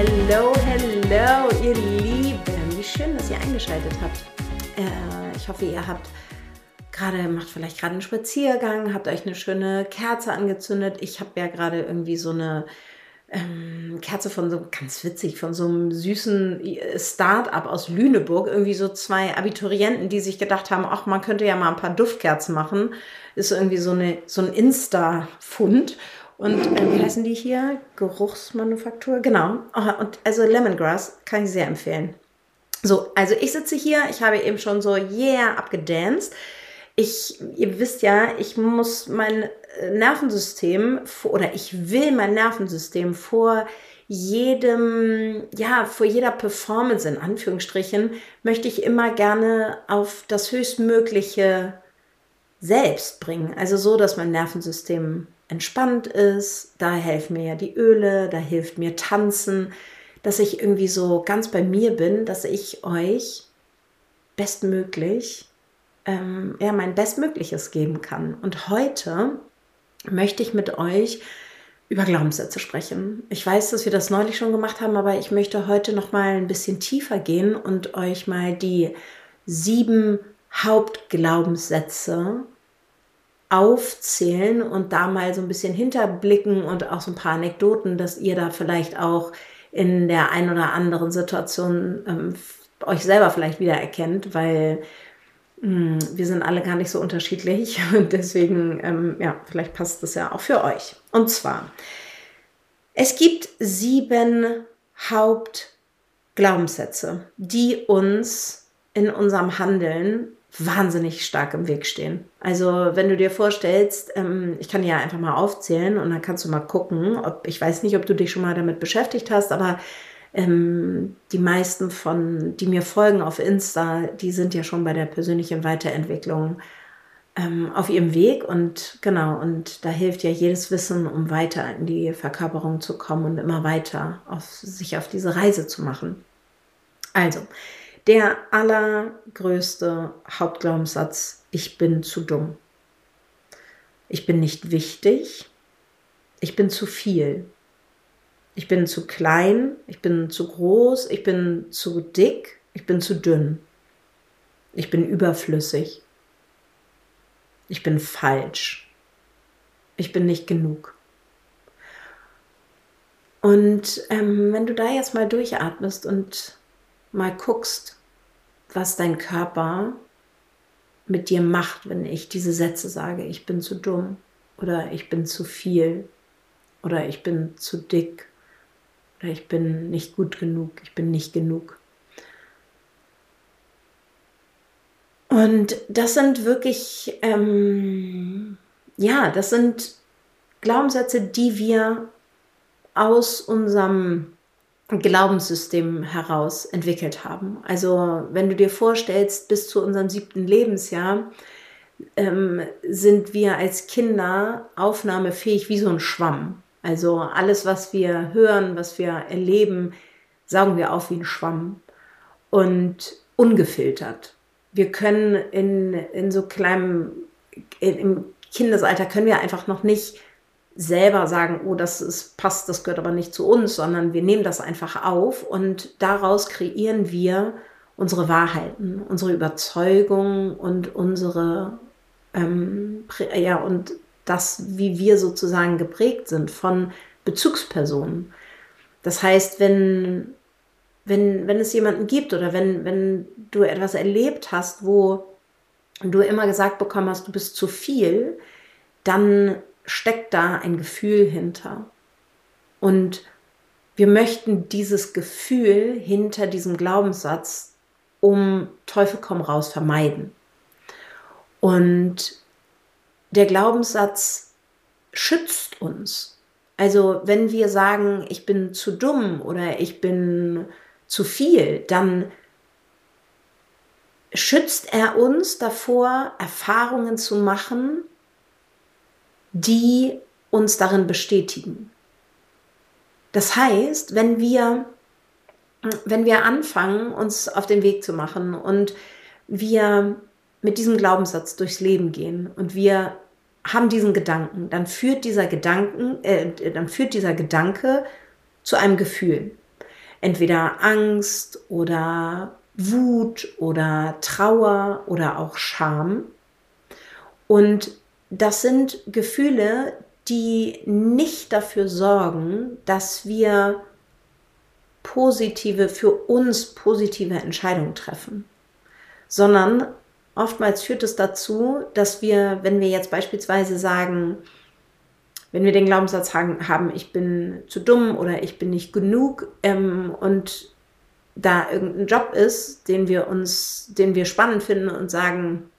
Hello, hello, ihr Lieben. Wie schön, dass ihr eingeschaltet habt. Äh, ich hoffe, ihr habt gerade, macht vielleicht gerade einen Spaziergang, habt euch eine schöne Kerze angezündet. Ich habe ja gerade irgendwie so eine ähm, Kerze von so, ganz witzig, von so einem süßen Start-up aus Lüneburg. Irgendwie so zwei Abiturienten, die sich gedacht haben, ach, man könnte ja mal ein paar Duftkerzen machen. Ist irgendwie so, eine, so ein Insta-Fund. Und äh, wie heißen die hier? Geruchsmanufaktur? Genau. Oh, und also Lemongrass kann ich sehr empfehlen. So, also ich sitze hier, ich habe eben schon so yeah abgedanced. Ich, ihr wisst ja, ich muss mein Nervensystem oder ich will mein Nervensystem vor jedem, ja, vor jeder Performance in Anführungsstrichen, möchte ich immer gerne auf das höchstmögliche Selbst bringen. Also so, dass mein Nervensystem entspannt ist. Da helfen mir ja die Öle, da hilft mir Tanzen, dass ich irgendwie so ganz bei mir bin, dass ich euch bestmöglich, ähm, ja, mein Bestmögliches geben kann. Und heute möchte ich mit euch über Glaubenssätze sprechen. Ich weiß, dass wir das neulich schon gemacht haben, aber ich möchte heute noch mal ein bisschen tiefer gehen und euch mal die sieben Hauptglaubenssätze aufzählen und da mal so ein bisschen hinterblicken und auch so ein paar Anekdoten, dass ihr da vielleicht auch in der ein oder anderen Situation ähm, euch selber vielleicht wieder erkennt, weil hm, wir sind alle gar nicht so unterschiedlich und deswegen, ähm, ja, vielleicht passt das ja auch für euch. Und zwar, es gibt sieben Hauptglaubenssätze, die uns in unserem Handeln wahnsinnig stark im Weg stehen. Also wenn du dir vorstellst, ähm, ich kann ja einfach mal aufzählen und dann kannst du mal gucken, ob ich weiß nicht, ob du dich schon mal damit beschäftigt hast, aber ähm, die meisten von, die mir folgen auf Insta, die sind ja schon bei der persönlichen Weiterentwicklung ähm, auf ihrem Weg und genau, und da hilft ja jedes Wissen, um weiter in die Verkörperung zu kommen und immer weiter auf, sich auf diese Reise zu machen. Also, der allergrößte Hauptglaubenssatz, ich bin zu dumm. Ich bin nicht wichtig. Ich bin zu viel. Ich bin zu klein, ich bin zu groß, ich bin zu dick, ich bin zu dünn. Ich bin überflüssig. Ich bin falsch. Ich bin nicht genug. Und ähm, wenn du da jetzt mal durchatmest und mal guckst, was dein Körper mit dir macht, wenn ich diese Sätze sage, ich bin zu dumm oder ich bin zu viel oder ich bin zu dick oder ich bin nicht gut genug, ich bin nicht genug. Und das sind wirklich, ähm, ja, das sind Glaubenssätze, die wir aus unserem Glaubenssystem heraus entwickelt haben. Also wenn du dir vorstellst, bis zu unserem siebten Lebensjahr ähm, sind wir als Kinder aufnahmefähig wie so ein Schwamm. Also alles, was wir hören, was wir erleben, saugen wir auf wie ein Schwamm und ungefiltert. Wir können in, in so kleinem, in, im Kindesalter können wir einfach noch nicht selber sagen, oh, das ist, passt, das gehört aber nicht zu uns, sondern wir nehmen das einfach auf und daraus kreieren wir unsere Wahrheiten, unsere Überzeugungen und unsere ähm, ja, und das, wie wir sozusagen geprägt sind von Bezugspersonen. Das heißt, wenn, wenn, wenn es jemanden gibt oder wenn, wenn du etwas erlebt hast, wo du immer gesagt bekommen hast, du bist zu viel, dann steckt da ein Gefühl hinter. Und wir möchten dieses Gefühl hinter diesem Glaubenssatz um Teufel komm raus vermeiden. Und der Glaubenssatz schützt uns. Also wenn wir sagen, ich bin zu dumm oder ich bin zu viel, dann schützt er uns davor, Erfahrungen zu machen, die uns darin bestätigen. Das heißt, wenn wir, wenn wir anfangen, uns auf den Weg zu machen und wir mit diesem Glaubenssatz durchs Leben gehen und wir haben diesen Gedanken, dann führt dieser Gedanken, äh, dann führt dieser Gedanke zu einem Gefühl. Entweder Angst oder Wut oder Trauer oder auch Scham. Und das sind Gefühle, die nicht dafür sorgen, dass wir positive, für uns positive Entscheidungen treffen, sondern oftmals führt es dazu, dass wir, wenn wir jetzt beispielsweise sagen, wenn wir den Glaubenssatz haben, ich bin zu dumm oder ich bin nicht genug ähm, und da irgendein Job ist, den wir uns, den wir spannend finden und sagen,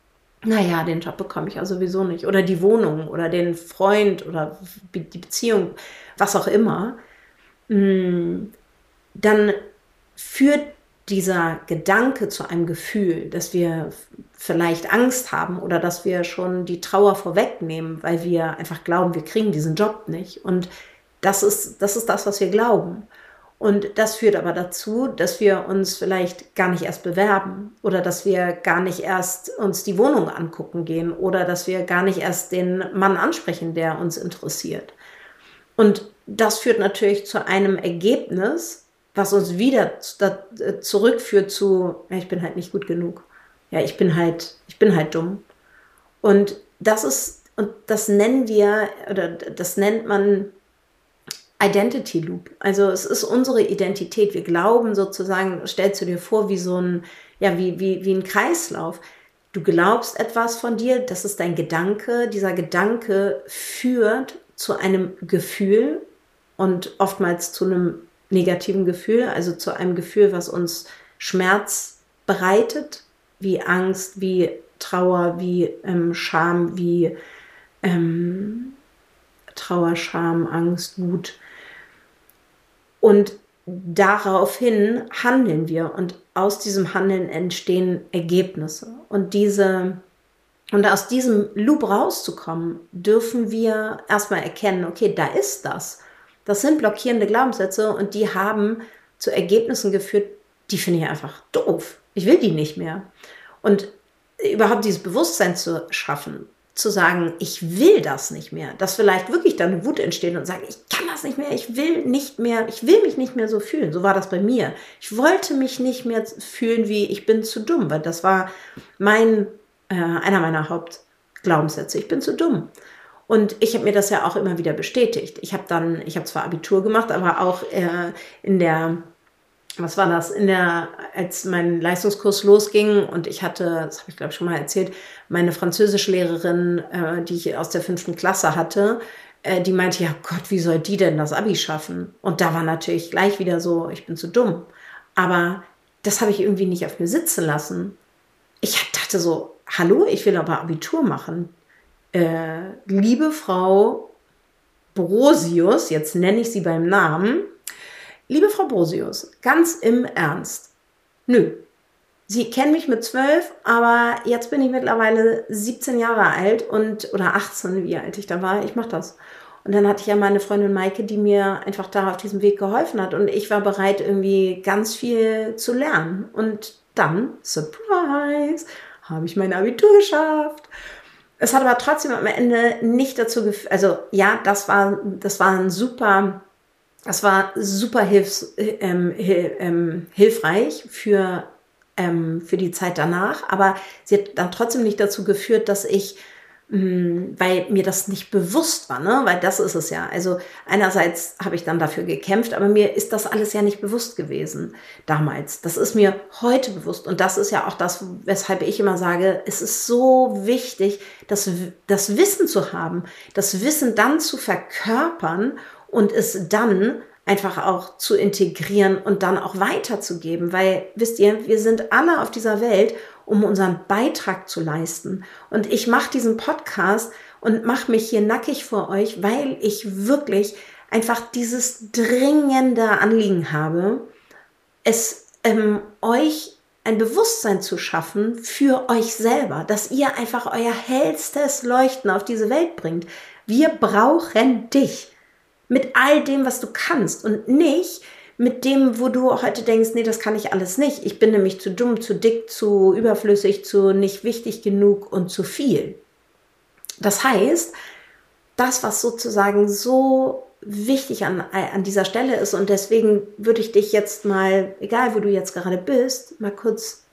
naja, den Job bekomme ich ja sowieso nicht. Oder die Wohnung oder den Freund oder die Beziehung, was auch immer. Mm, dann führt dieser Gedanke zu einem Gefühl, dass wir vielleicht Angst haben oder dass wir schon die Trauer vorwegnehmen, weil wir einfach glauben, wir kriegen diesen Job nicht. Und das ist, das ist das, was wir glauben. Und das führt aber dazu, dass wir uns vielleicht gar nicht erst bewerben oder dass wir gar nicht erst uns die Wohnung angucken gehen oder dass wir gar nicht erst den Mann ansprechen, der uns interessiert. Und das führt natürlich zu einem Ergebnis, was uns wieder äh, zurückführt zu, ja, ich bin halt nicht gut genug. Ja, ich bin halt, ich bin halt dumm. Und das ist, und das nennen wir, oder das nennt man Identity Loop. Also es ist unsere Identität. Wir glauben sozusagen, stellst du dir vor, wie so ein, ja, wie, wie, wie ein Kreislauf. Du glaubst etwas von dir, das ist dein Gedanke. Dieser Gedanke führt zu einem Gefühl und oftmals zu einem negativen Gefühl, also zu einem Gefühl, was uns Schmerz bereitet, wie Angst, wie Trauer, wie ähm, Scham, wie ähm, Trauer, Scham, Angst, Wut. Und daraufhin handeln wir und aus diesem Handeln entstehen Ergebnisse. Und diese und aus diesem Loop rauszukommen, dürfen wir erstmal erkennen, okay, da ist das. Das sind blockierende Glaubenssätze und die haben zu Ergebnissen geführt, die finde ich einfach doof. Ich will die nicht mehr. Und überhaupt dieses Bewusstsein zu schaffen, zu sagen, ich will das nicht mehr, dass vielleicht wirklich dann Wut entsteht und sagen, ich kann das nicht mehr, ich will nicht mehr, ich will mich nicht mehr so fühlen. So war das bei mir. Ich wollte mich nicht mehr fühlen, wie ich bin zu dumm, weil das war mein, äh, einer meiner Hauptglaubenssätze. Ich bin zu dumm. Und ich habe mir das ja auch immer wieder bestätigt. Ich habe dann, ich habe zwar Abitur gemacht, aber auch äh, in der was war das, in der, als mein Leistungskurs losging und ich hatte, das habe ich glaube ich schon mal erzählt, meine Französischlehrerin, äh, die ich aus der fünften Klasse hatte, äh, die meinte, ja Gott, wie soll die denn das Abi schaffen? Und da war natürlich gleich wieder so, ich bin zu dumm. Aber das habe ich irgendwie nicht auf mir sitzen lassen. Ich dachte so, hallo, ich will aber Abitur machen. Äh, liebe Frau Brosius, jetzt nenne ich sie beim Namen, Liebe Frau Brosius, ganz im Ernst. Nö. Sie kennen mich mit zwölf, aber jetzt bin ich mittlerweile 17 Jahre alt und oder 18, wie alt ich da war. Ich mache das. Und dann hatte ich ja meine Freundin Maike, die mir einfach da auf diesem Weg geholfen hat. Und ich war bereit, irgendwie ganz viel zu lernen. Und dann, Surprise, habe ich mein Abitur geschafft. Es hat aber trotzdem am Ende nicht dazu geführt, also ja, das war, das war ein super das war super hilfs, ähm, ähm, hilfreich für, ähm, für die Zeit danach, aber sie hat dann trotzdem nicht dazu geführt, dass ich Mm, weil mir das nicht bewusst war, ne? Weil das ist es ja. Also einerseits habe ich dann dafür gekämpft, aber mir ist das alles ja nicht bewusst gewesen damals. Das ist mir heute bewusst und das ist ja auch das, weshalb ich immer sage, es ist so wichtig, das, das Wissen zu haben, das Wissen dann zu verkörpern und es dann einfach auch zu integrieren und dann auch weiterzugeben, weil wisst ihr, wir sind alle auf dieser Welt um unseren Beitrag zu leisten. Und ich mache diesen Podcast und mache mich hier nackig vor euch, weil ich wirklich einfach dieses dringende Anliegen habe, es ähm, euch ein Bewusstsein zu schaffen für euch selber, dass ihr einfach euer hellstes Leuchten auf diese Welt bringt. Wir brauchen dich mit all dem, was du kannst und nicht mit dem, wo du heute denkst, nee, das kann ich alles nicht. Ich bin nämlich zu dumm, zu dick, zu überflüssig, zu nicht wichtig genug und zu viel. Das heißt, das, was sozusagen so wichtig an, an dieser Stelle ist und deswegen würde ich dich jetzt mal, egal wo du jetzt gerade bist, mal kurz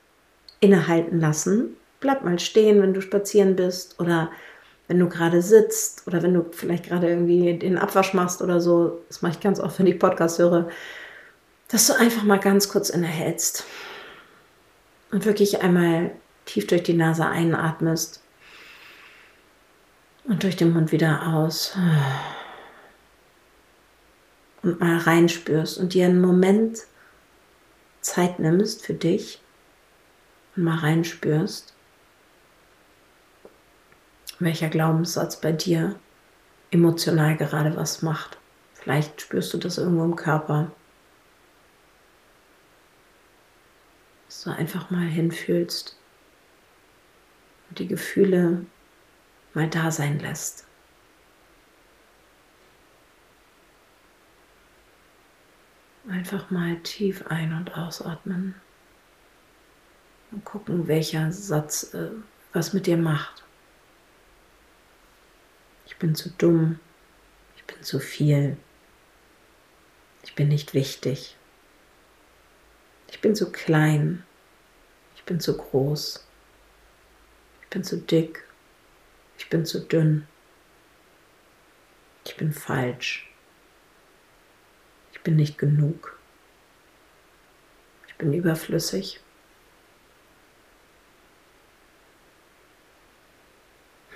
innehalten lassen. Bleib mal stehen, wenn du spazieren bist oder wenn du gerade sitzt oder wenn du vielleicht gerade irgendwie den Abwasch machst oder so. Das mache ich ganz oft, wenn ich Podcast höre dass du einfach mal ganz kurz innehältst und wirklich einmal tief durch die Nase einatmest und durch den Mund wieder aus und mal reinspürst und dir einen Moment Zeit nimmst für dich und mal reinspürst, welcher Glaubenssatz bei dir emotional gerade was macht. Vielleicht spürst du das irgendwo im Körper. dass du einfach mal hinfühlst und die Gefühle mal da sein lässt. Einfach mal tief ein- und ausatmen und gucken, welcher Satz äh, was mit dir macht. Ich bin zu dumm, ich bin zu viel, ich bin nicht wichtig. Ich bin zu klein. Ich bin zu groß. Ich bin zu dick. Ich bin zu dünn. Ich bin falsch. Ich bin nicht genug. Ich bin überflüssig.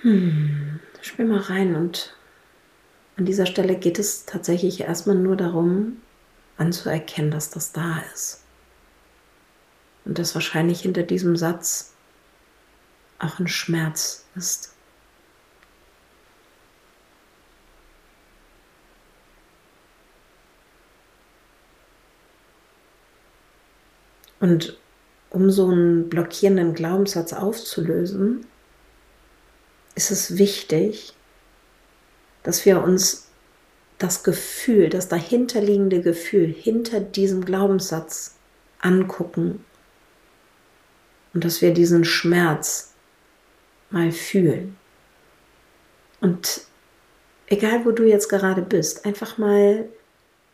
Hm, spiel mal rein und an dieser Stelle geht es tatsächlich erstmal nur darum, anzuerkennen, dass das da ist. Und dass wahrscheinlich hinter diesem Satz auch ein Schmerz ist. Und um so einen blockierenden Glaubenssatz aufzulösen, ist es wichtig, dass wir uns das Gefühl, das dahinterliegende Gefühl hinter diesem Glaubenssatz angucken und dass wir diesen Schmerz mal fühlen. Und egal wo du jetzt gerade bist, einfach mal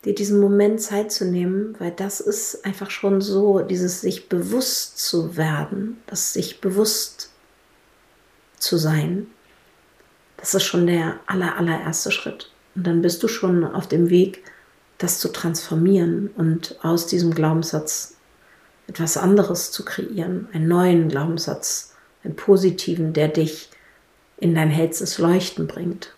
dir diesen Moment Zeit zu nehmen, weil das ist einfach schon so, dieses sich bewusst zu werden, das sich bewusst zu sein, das ist schon der aller, allererste Schritt. Und dann bist du schon auf dem Weg, das zu transformieren und aus diesem Glaubenssatz etwas anderes zu kreieren, einen neuen Glaubenssatz, einen positiven, der dich in dein hellstes Leuchten bringt.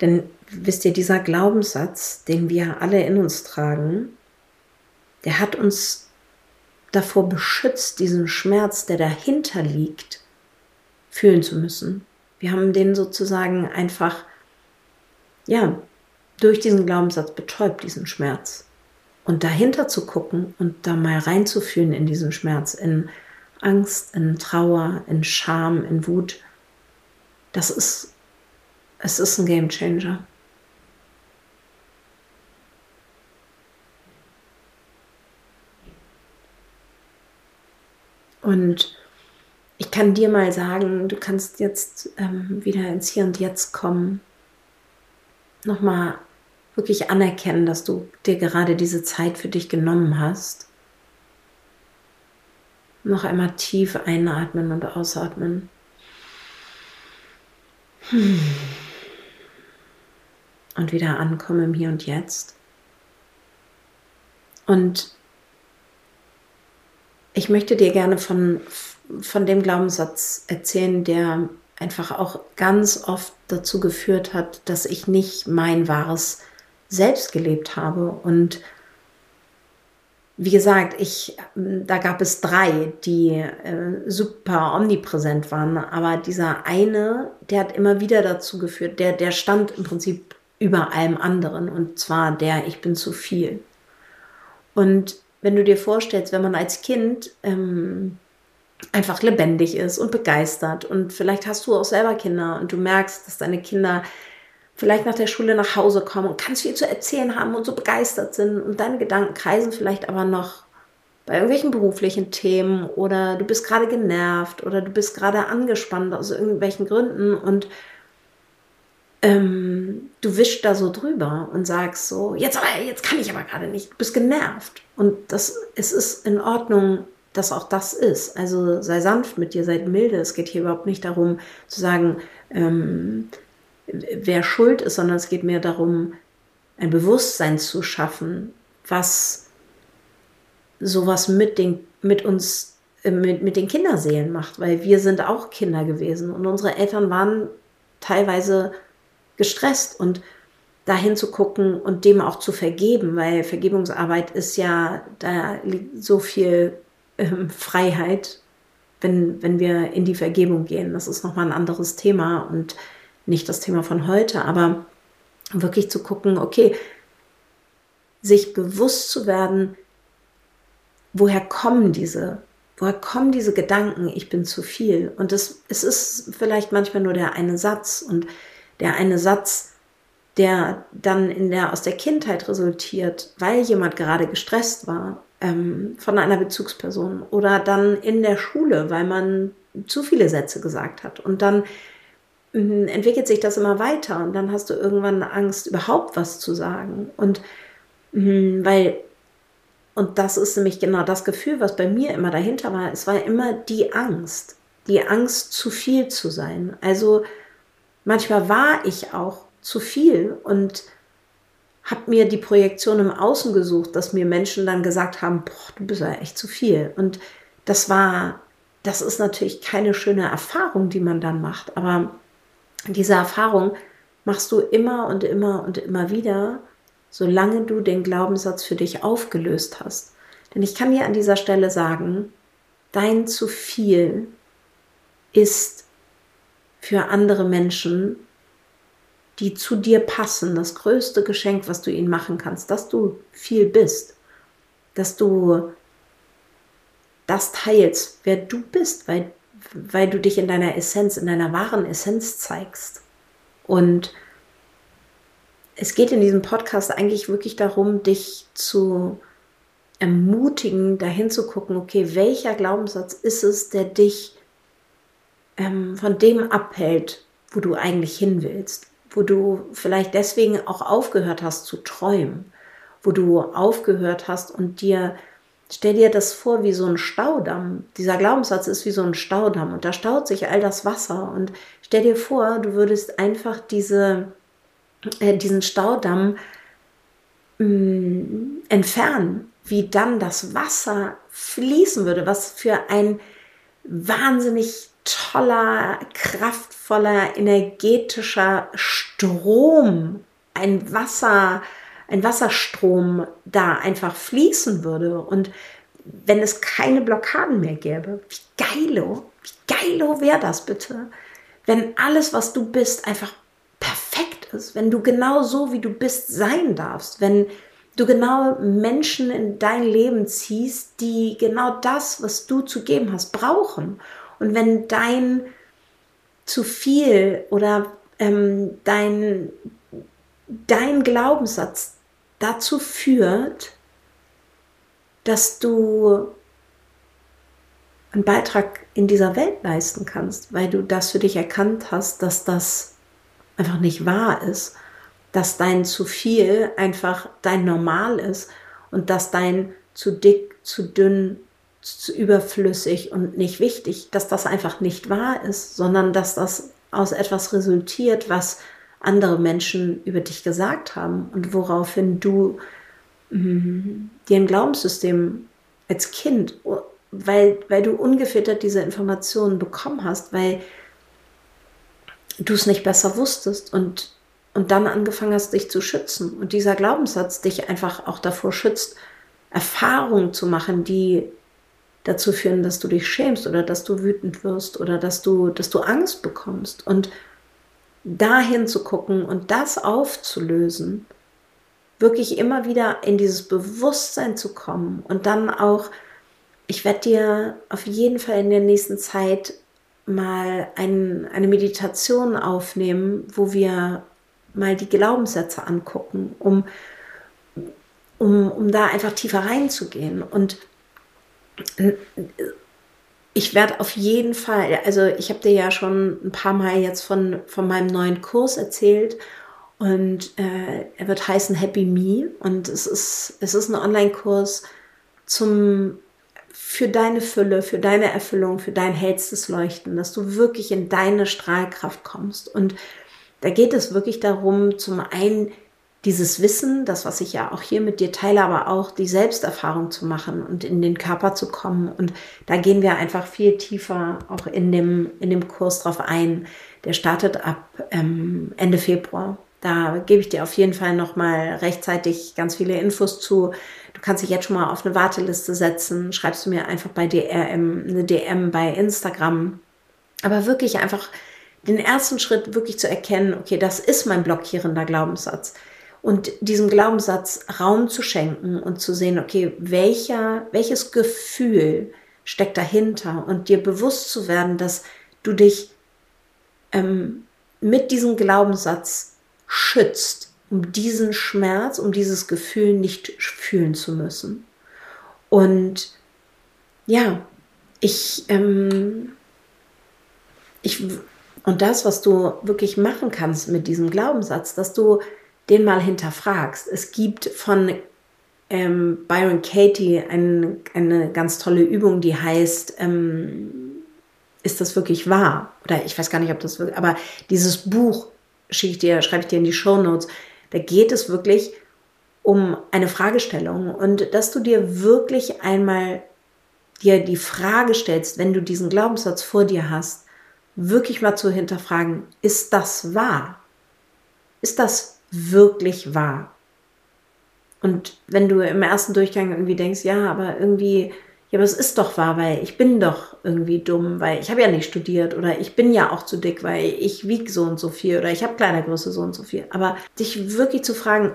Denn wisst ihr, dieser Glaubenssatz, den wir alle in uns tragen, der hat uns davor beschützt, diesen Schmerz, der dahinter liegt, fühlen zu müssen. Wir haben den sozusagen einfach, ja, durch diesen Glaubenssatz betäubt, diesen Schmerz. Und dahinter zu gucken und da mal reinzufühlen in diesen Schmerz, in Angst, in Trauer, in Scham, in Wut, das ist, es ist ein Game Changer. Und ich kann dir mal sagen, du kannst jetzt ähm, wieder ins Hier und Jetzt kommen, nochmal wirklich anerkennen, dass du dir gerade diese Zeit für dich genommen hast. Noch einmal tief einatmen und ausatmen. Hm. Und wieder ankommen im Hier und Jetzt. Und ich möchte dir gerne von, von dem Glaubenssatz erzählen, der einfach auch ganz oft dazu geführt hat, dass ich nicht mein wahres Selbst gelebt habe. Und wie gesagt, ich, da gab es drei, die äh, super omnipräsent waren, aber dieser eine, der hat immer wieder dazu geführt, der, der stand im Prinzip über allem anderen und zwar der Ich bin zu viel. Und wenn du dir vorstellst, wenn man als Kind ähm, einfach lebendig ist und begeistert. Und vielleicht hast du auch selber Kinder und du merkst, dass deine Kinder vielleicht nach der Schule nach Hause kommen und ganz viel zu erzählen haben und so begeistert sind. Und deine Gedanken kreisen vielleicht aber noch bei irgendwelchen beruflichen Themen oder du bist gerade genervt oder du bist gerade angespannt aus irgendwelchen Gründen. Und ähm, du wischst da so drüber und sagst so, jetzt aber, jetzt kann ich aber gerade nicht, du bist genervt. Und das, es ist in Ordnung, dass auch das ist. Also sei sanft mit dir, sei milde. Es geht hier überhaupt nicht darum zu sagen, ähm, wer schuld ist, sondern es geht mehr darum, ein Bewusstsein zu schaffen, was sowas mit, den, mit uns, äh, mit, mit den Kinderseelen macht, weil wir sind auch Kinder gewesen und unsere Eltern waren teilweise gestresst und dahin zu gucken und dem auch zu vergeben, weil Vergebungsarbeit ist ja, da liegt so viel ähm, Freiheit, wenn, wenn wir in die Vergebung gehen. Das ist nochmal ein anderes Thema und nicht das Thema von heute, aber wirklich zu gucken, okay, sich bewusst zu werden, woher kommen diese, woher kommen diese Gedanken, ich bin zu viel. Und das, es ist vielleicht manchmal nur der eine Satz und der eine Satz, der dann in der, aus der Kindheit resultiert, weil jemand gerade gestresst war ähm, von einer Bezugsperson oder dann in der Schule, weil man zu viele Sätze gesagt hat. Und dann äh, entwickelt sich das immer weiter und dann hast du irgendwann Angst, überhaupt was zu sagen. Und äh, weil, und das ist nämlich genau das Gefühl, was bei mir immer dahinter war, es war immer die Angst, die Angst, zu viel zu sein. Also manchmal war ich auch zu viel und habe mir die Projektion im Außen gesucht, dass mir Menschen dann gesagt haben, boah, du bist ja echt zu viel. Und das war, das ist natürlich keine schöne Erfahrung, die man dann macht. Aber diese Erfahrung machst du immer und immer und immer wieder, solange du den Glaubenssatz für dich aufgelöst hast. Denn ich kann dir an dieser Stelle sagen, dein zu viel ist für andere Menschen die zu dir passen, das größte Geschenk, was du ihnen machen kannst, dass du viel bist, dass du das teilst, wer du bist, weil, weil du dich in deiner Essenz, in deiner wahren Essenz zeigst. Und es geht in diesem Podcast eigentlich wirklich darum, dich zu ermutigen, dahin zu gucken, okay, welcher Glaubenssatz ist es, der dich ähm, von dem abhält, wo du eigentlich hin willst wo du vielleicht deswegen auch aufgehört hast zu träumen, wo du aufgehört hast und dir, stell dir das vor wie so ein Staudamm. Dieser Glaubenssatz ist wie so ein Staudamm und da staut sich all das Wasser und stell dir vor, du würdest einfach diese, äh, diesen Staudamm mh, mm, entfernen, wie dann das Wasser fließen würde, was für ein wahnsinnig toller, kraftvoller, energetischer Strom, ein Wasser, ein Wasserstrom da einfach fließen würde und wenn es keine Blockaden mehr gäbe. Wie geilo, wie geilo wäre das bitte? Wenn alles, was du bist, einfach perfekt ist, wenn du genau so, wie du bist, sein darfst, wenn du genau Menschen in dein Leben ziehst, die genau das, was du zu geben hast, brauchen und wenn dein zu viel oder ähm, dein, dein Glaubenssatz dazu führt, dass du einen Beitrag in dieser Welt leisten kannst, weil du das für dich erkannt hast, dass das einfach nicht wahr ist, dass dein zu viel einfach dein Normal ist und dass dein zu dick, zu dünn, überflüssig und nicht wichtig, dass das einfach nicht wahr ist, sondern dass das aus etwas resultiert, was andere Menschen über dich gesagt haben und woraufhin du mh, dir ein Glaubenssystem als Kind, weil, weil du ungefiltert diese Informationen bekommen hast, weil du es nicht besser wusstest und, und dann angefangen hast, dich zu schützen. Und dieser Glaubenssatz dich einfach auch davor schützt, Erfahrungen zu machen, die dazu führen, dass du dich schämst oder dass du wütend wirst oder dass du, dass du Angst bekommst. Und dahin zu gucken und das aufzulösen, wirklich immer wieder in dieses Bewusstsein zu kommen und dann auch, ich werde dir auf jeden Fall in der nächsten Zeit mal ein, eine Meditation aufnehmen, wo wir mal die Glaubenssätze angucken, um, um, um da einfach tiefer reinzugehen. Und ich werde auf jeden Fall, also ich habe dir ja schon ein paar Mal jetzt von, von meinem neuen Kurs erzählt und äh, er wird heißen Happy Me und es ist, es ist ein Online-Kurs zum für deine Fülle, für deine Erfüllung, für dein hellstes Leuchten, dass du wirklich in deine Strahlkraft kommst. Und da geht es wirklich darum, zum einen dieses Wissen, das, was ich ja auch hier mit dir teile, aber auch die Selbsterfahrung zu machen und in den Körper zu kommen. Und da gehen wir einfach viel tiefer auch in dem, in dem Kurs drauf ein. Der startet ab ähm, Ende Februar. Da gebe ich dir auf jeden Fall nochmal rechtzeitig ganz viele Infos zu. Du kannst dich jetzt schon mal auf eine Warteliste setzen. Schreibst du mir einfach bei DRM eine DM bei Instagram. Aber wirklich einfach den ersten Schritt wirklich zu erkennen, okay, das ist mein blockierender Glaubenssatz und diesem Glaubenssatz Raum zu schenken und zu sehen, okay, welcher, welches Gefühl steckt dahinter und dir bewusst zu werden, dass du dich ähm, mit diesem Glaubenssatz schützt, um diesen Schmerz, um dieses Gefühl nicht fühlen zu müssen. Und ja, ich, ähm, ich, und das, was du wirklich machen kannst mit diesem Glaubenssatz, dass du den mal hinterfragst. Es gibt von ähm, Byron Katie ein, eine ganz tolle Übung, die heißt, ähm, ist das wirklich wahr? Oder ich weiß gar nicht, ob das wirklich, aber dieses Buch schicke ich dir, schreibe ich dir in die Show Notes. Da geht es wirklich um eine Fragestellung und dass du dir wirklich einmal dir die Frage stellst, wenn du diesen Glaubenssatz vor dir hast, wirklich mal zu hinterfragen, ist das wahr? Ist das wirklich wahr. Und wenn du im ersten Durchgang irgendwie denkst, ja, aber irgendwie, ja, aber es ist doch wahr, weil ich bin doch irgendwie dumm, weil ich habe ja nicht studiert oder ich bin ja auch zu dick, weil ich wiege so und so viel oder ich habe Kleidergröße so und so viel. Aber dich wirklich zu fragen,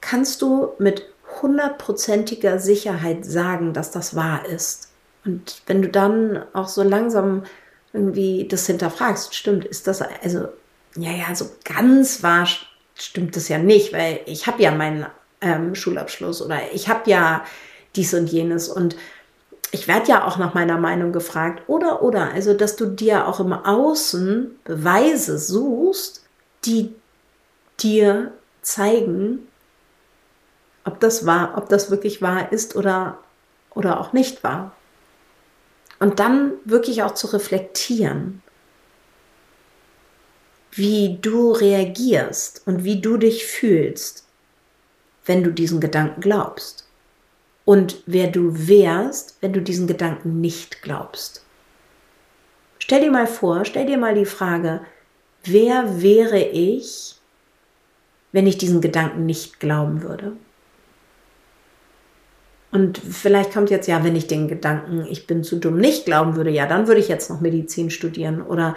kannst du mit hundertprozentiger Sicherheit sagen, dass das wahr ist? Und wenn du dann auch so langsam irgendwie das hinterfragst, stimmt, ist das also, ja, ja, so ganz wahr stimmt das ja nicht, weil ich habe ja meinen ähm, Schulabschluss oder ich habe ja dies und jenes und ich werde ja auch nach meiner Meinung gefragt. Oder, oder, also, dass du dir auch im Außen Beweise suchst, die dir zeigen, ob das wahr, ob das wirklich wahr ist oder, oder auch nicht wahr. Und dann wirklich auch zu reflektieren wie du reagierst und wie du dich fühlst, wenn du diesen Gedanken glaubst. Und wer du wärst, wenn du diesen Gedanken nicht glaubst. Stell dir mal vor, stell dir mal die Frage, wer wäre ich, wenn ich diesen Gedanken nicht glauben würde? Und vielleicht kommt jetzt, ja, wenn ich den Gedanken, ich bin zu dumm, nicht glauben würde, ja, dann würde ich jetzt noch Medizin studieren. Oder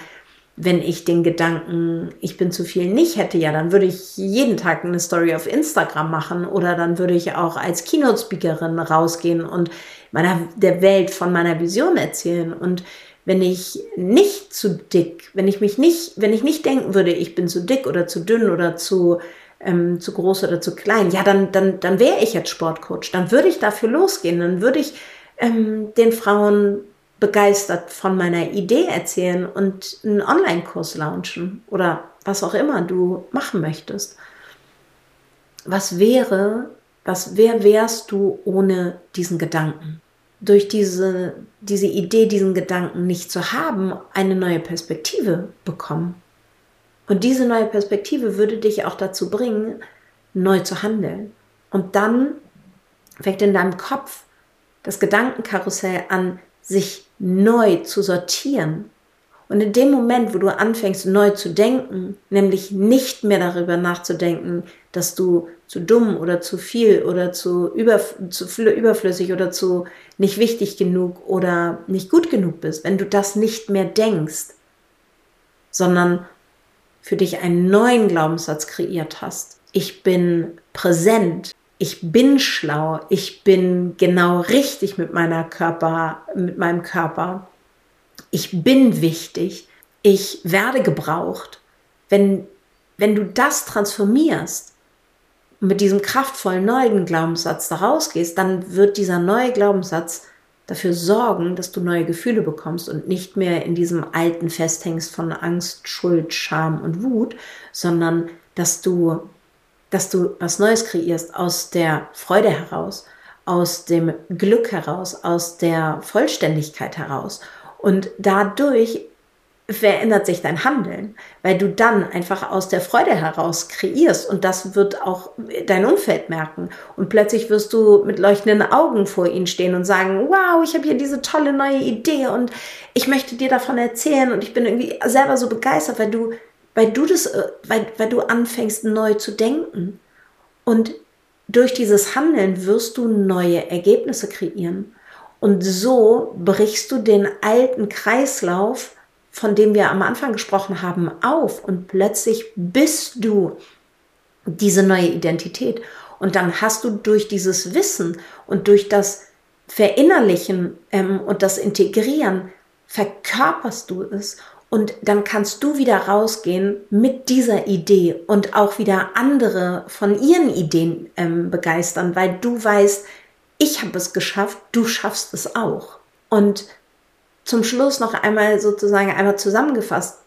wenn ich den Gedanken, ich bin zu viel nicht hätte, ja, dann würde ich jeden Tag eine Story auf Instagram machen oder dann würde ich auch als Keynote-Speakerin rausgehen und meiner, der Welt von meiner Vision erzählen. Und wenn ich nicht zu dick, wenn ich mich nicht, wenn ich nicht denken würde, ich bin zu dick oder zu dünn oder zu, ähm, zu groß oder zu klein, ja, dann, dann, dann wäre ich jetzt Sportcoach. Dann würde ich dafür losgehen. Dann würde ich ähm, den Frauen begeistert von meiner Idee erzählen und einen Online-Kurs launchen oder was auch immer du machen möchtest. Was wäre, was, wer wärst du ohne diesen Gedanken? durch diese, diese Idee, diesen Gedanken nicht zu haben, eine neue Perspektive bekommen. Und diese neue Perspektive würde dich auch dazu bringen, neu zu handeln. Und dann fängt in deinem Kopf das Gedankenkarussell an, sich neu zu sortieren. Und in dem Moment, wo du anfängst neu zu denken, nämlich nicht mehr darüber nachzudenken, dass du zu dumm oder zu viel oder zu, über, zu überflüssig oder zu nicht wichtig genug oder nicht gut genug bist, wenn du das nicht mehr denkst, sondern für dich einen neuen Glaubenssatz kreiert hast. Ich bin präsent, ich bin schlau, ich bin genau richtig mit meiner Körper, mit meinem Körper. Ich bin wichtig, ich werde gebraucht. Wenn, wenn du das transformierst und mit diesem kraftvollen neuen Glaubenssatz da rausgehst, dann wird dieser neue Glaubenssatz dafür sorgen, dass du neue Gefühle bekommst und nicht mehr in diesem alten festhängst von Angst, Schuld, Scham und Wut, sondern dass du dass du was Neues kreierst aus der Freude heraus, aus dem Glück heraus, aus der Vollständigkeit heraus. Und dadurch verändert sich dein Handeln, weil du dann einfach aus der Freude heraus kreierst und das wird auch dein Umfeld merken. Und plötzlich wirst du mit leuchtenden Augen vor ihnen stehen und sagen, wow, ich habe hier diese tolle neue Idee und ich möchte dir davon erzählen und ich bin irgendwie selber so begeistert, weil du weil du das, äh, weil, weil du anfängst neu zu denken. Und durch dieses Handeln wirst du neue Ergebnisse kreieren. Und so brichst du den alten Kreislauf, von dem wir am Anfang gesprochen haben, auf. Und plötzlich bist du diese neue Identität. Und dann hast du durch dieses Wissen und durch das Verinnerlichen ähm, und das Integrieren, verkörperst du es und dann kannst du wieder rausgehen mit dieser Idee und auch wieder andere von ihren Ideen ähm, begeistern, weil du weißt, ich habe es geschafft, du schaffst es auch. Und zum Schluss noch einmal sozusagen einmal zusammengefasst.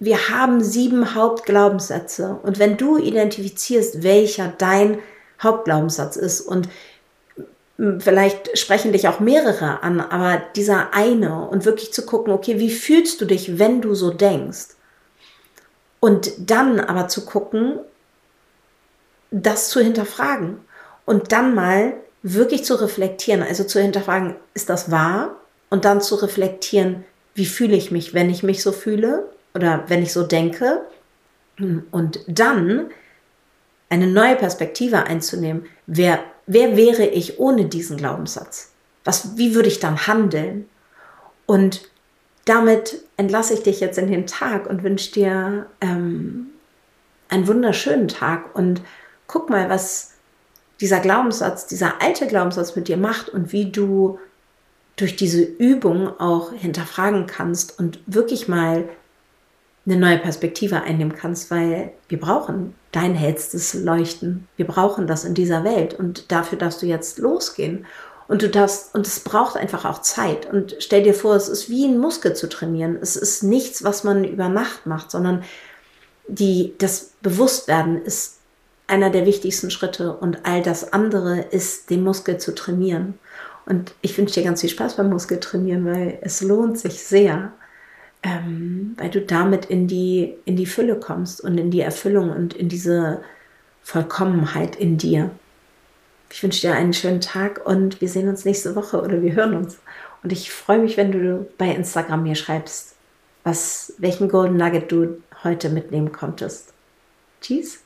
Wir haben sieben Hauptglaubenssätze und wenn du identifizierst, welcher dein Hauptglaubenssatz ist und vielleicht sprechen dich auch mehrere an, aber dieser eine und wirklich zu gucken, okay, wie fühlst du dich, wenn du so denkst? Und dann aber zu gucken, das zu hinterfragen und dann mal wirklich zu reflektieren, also zu hinterfragen, ist das wahr? Und dann zu reflektieren, wie fühle ich mich, wenn ich mich so fühle oder wenn ich so denke? Und dann eine neue Perspektive einzunehmen. Wer wer wäre ich ohne diesen Glaubenssatz? Was, wie würde ich dann handeln? Und damit entlasse ich dich jetzt in den Tag und wünsche dir ähm, einen wunderschönen Tag und guck mal, was dieser Glaubenssatz, dieser alte Glaubenssatz mit dir macht und wie du durch diese Übung auch hinterfragen kannst und wirklich mal eine neue Perspektive einnehmen kannst, weil wir brauchen dein hellstes Leuchten. Wir brauchen das in dieser Welt und dafür darfst du jetzt losgehen. Und du darfst, und es braucht einfach auch Zeit. Und stell dir vor, es ist wie ein Muskel zu trainieren. Es ist nichts, was man über Nacht macht, sondern die, das Bewusstwerden ist einer der wichtigsten Schritte und all das andere ist, den Muskel zu trainieren. Und ich wünsche dir ganz viel Spaß beim Muskeltrainieren, weil es lohnt sich sehr ähm, weil du damit in die, in die Fülle kommst und in die Erfüllung und in diese Vollkommenheit in dir. Ich wünsche dir einen schönen Tag und wir sehen uns nächste Woche oder wir hören uns. Und ich freue mich, wenn du bei Instagram mir schreibst, was, welchen Golden Nugget du heute mitnehmen konntest. Tschüss.